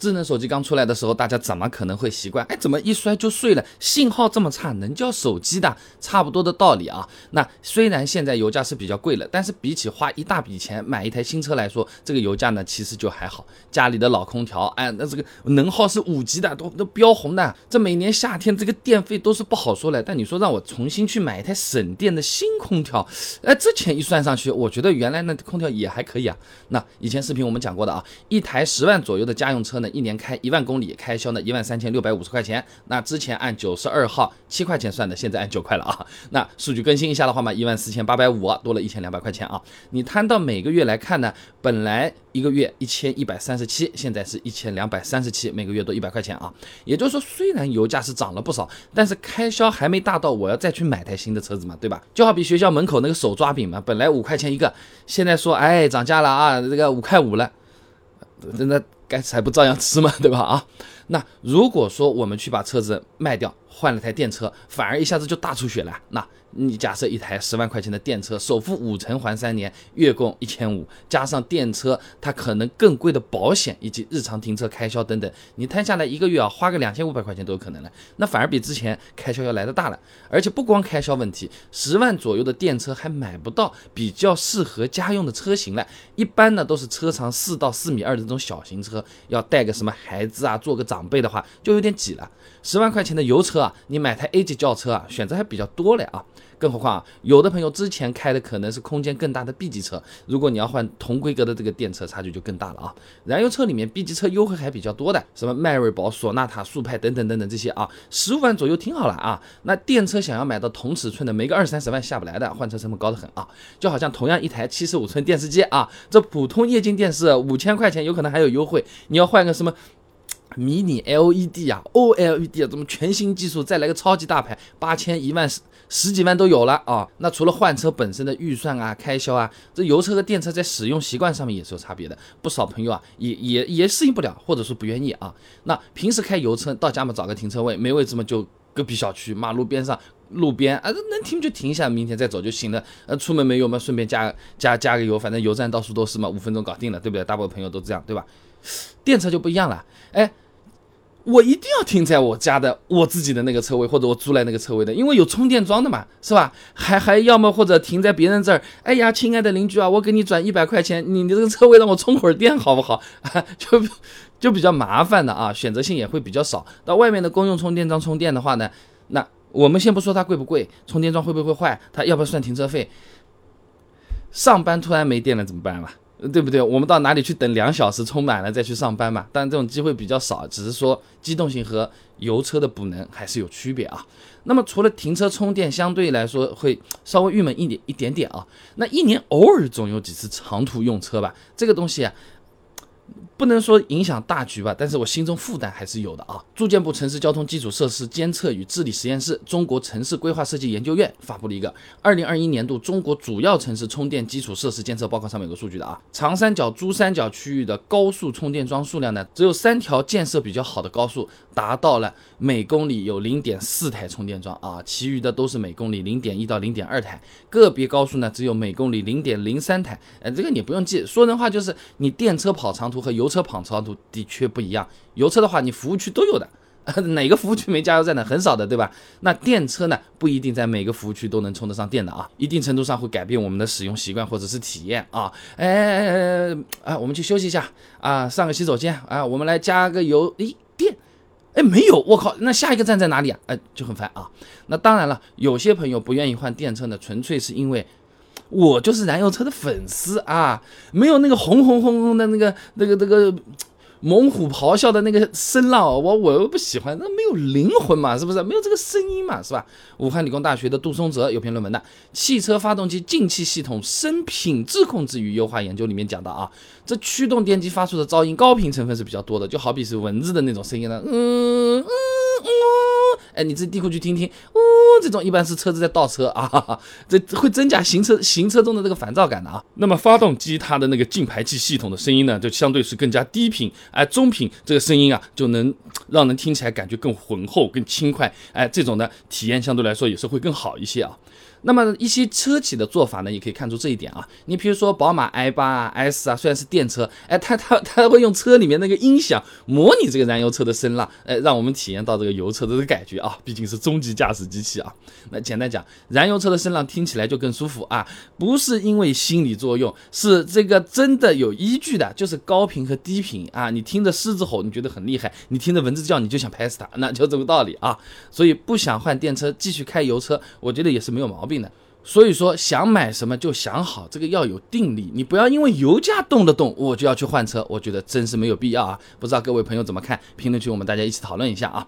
智能手机刚出来的时候，大家怎么可能会习惯？哎，怎么一摔就碎了？信号这么差，能叫手机的？差不多的道理啊。那虽然现在油价是比较贵了，但是比起花一大笔钱买一台新车来说，这个油价呢其实就还好。家里的老空调，哎，那这个能耗是五级的，都都标红的。这每年夏天这个电费都是不好说了。但你说让我重新去买一台省电的新空调，哎，这钱一算上去，我觉得原来那空调也还可以啊。那以前视频我们讲过的啊，一台十万左右的家用车呢，一年开一万公里，开销呢一万三千六百五十块钱。那之前按九十二号七块钱算的，现在按九块了啊。那数据更新一下的话嘛，一万四千八百五，多了一千两百块钱啊。你摊到每个月来看呢，本来一个月一千一百三十七，现在是一千两百三十七，每个月多一百块钱啊。也就是说，虽然油价是涨了不少，但是开销还没大到我要再去买台新的车子嘛，对吧？就好比学校门口那个手抓饼嘛，本来五块钱一个，现在说哎涨价了啊，这个五块五了，那该吃还不照样吃吗？对吧？啊，那如果说我们去把车子卖掉，换了台电车，反而一下子就大出血了，那。你假设一台十万块钱的电车，首付五成还三年，月供一千五，加上电车它可能更贵的保险以及日常停车开销等等，你摊下来一个月啊，花个两千五百块钱都有可能了。那反而比之前开销要来的大了。而且不光开销问题，十万左右的电车还买不到比较适合家用的车型了。一般呢都是车长四到四米二的这种小型车，要带个什么孩子啊，坐个长辈的话就有点挤了。十万块钱的油车啊，你买台 A 级轿车啊，选择还比较多了啊。更何况啊，有的朋友之前开的可能是空间更大的 B 级车，如果你要换同规格的这个电车，差距就更大了啊。燃油车里面 B 级车优惠还比较多的，什么迈锐宝、索纳塔、速派等等等等这些啊，十五万左右挺好了啊。那电车想要买到同尺寸的，没个二三十万下不来的，换车成本高得很啊。就好像同样一台七十五寸电视机啊，这普通液晶电视五千块钱有可能还有优惠，你要换个什么？迷你 LED 啊，OLED 啊，这么全新技术，再来个超级大牌，八千一万十十几万都有了啊！那除了换车本身的预算啊、开销啊，这油车和电车在使用习惯上面也是有差别的。不少朋友啊，也也也适应不了，或者说不愿意啊。那平时开油车到家嘛，找个停车位，没位置嘛，就隔壁小区马路边上路边啊，能停就停一下，明天再走就行了。呃，出门没油嘛，顺便加加加个油，反正油站到处都是嘛，五分钟搞定了，对不对？大部分朋友都这样，对吧？电车就不一样了，哎。我一定要停在我家的我自己的那个车位，或者我租来那个车位的，因为有充电桩的嘛，是吧？还还要么或者停在别人这儿。哎呀，亲爱的邻居啊，我给你转一百块钱，你你这个车位让我充会儿电好不好？就就比较麻烦的啊，选择性也会比较少。到外面的公用充电桩充电的话呢，那我们先不说它贵不贵，充电桩会不会坏，它要不要算停车费？上班突然没电了怎么办嘛？对不对？我们到哪里去等两小时充满了再去上班嘛？但这种机会比较少，只是说机动性和油车的补能还是有区别啊。那么除了停车充电，相对来说会稍微郁闷一点一点点啊。那一年偶尔总有几次长途用车吧，这个东西啊。不能说影响大局吧，但是我心中负担还是有的啊。住建部城市交通基础设施监测与治理实验室、中国城市规划设计研究院发布了一个二零二一年度中国主要城市充电基础设施监测报告，上面有个数据的啊。长三角、珠三角区域的高速充电桩数量呢，只有三条建设比较好的高速达到了每公里有零点四台充电桩啊，其余的都是每公里零点一到零点二台，个别高速呢只有每公里零点零三台。呃，这个你不用记，说人话就是你电车跑长途和油车跑长途的确不一样。油车的话，你服务区都有的，哪个服务区没加油站的？很少的，对吧？那电车呢，不一定在每个服务区都能充得上电的啊，一定程度上会改变我们的使用习惯或者是体验啊。哎哎哎哎，啊，我们去休息一下啊，上个洗手间啊，我们来加个油，咦，电，哎，没有，我靠，那下一个站在哪里啊？哎，就很烦啊。那当然了，有些朋友不愿意换电车呢，纯粹是因为。我就是燃油车的粉丝啊，没有那个轰轰轰轰的那个那个那个猛虎咆哮的那个声浪，我我又不喜欢，那没有灵魂嘛，是不是？没有这个声音嘛，是吧？武汉理工大学的杜松泽有篇论文的《汽车发动机进气系统声品质控制与优化研究》里面讲到啊，这驱动电机发出的噪音高频成分是比较多的，就好比是蚊子的那种声音呢，嗯嗯嗯。哎，你自己地库去听听，呜，这种一般是车子在倒车 啊，这会增加行车行车中的这个烦躁感的啊。那么发动机它的那个进排气系统的声音呢，就相对是更加低频，哎，中频这个声音啊，就能让人听起来感觉更浑厚、更轻快，哎，这种呢体验相对来说也是会更好一些啊。那么一些车企的做法呢，也可以看出这一点啊。你比如说宝马 i 八啊、S 啊，虽然是电车，哎，它它它会用车里面那个音响模拟这个燃油车的声浪，哎，让我们体验到这个油车的这个感觉啊。毕竟是中级驾驶机器啊。那简单讲，燃油车的声浪听起来就更舒服啊，不是因为心理作用，是这个真的有依据的，就是高频和低频啊。你听着狮子吼，你觉得很厉害；你听着蚊子叫，你就想拍死它，那就这个道理啊。所以不想换电车，继续开油车，我觉得也是没有毛病。的，所以说想买什么就想好，这个要有定力，你不要因为油价动得动，我就要去换车，我觉得真是没有必要啊！不知道各位朋友怎么看？评论区我们大家一起讨论一下啊！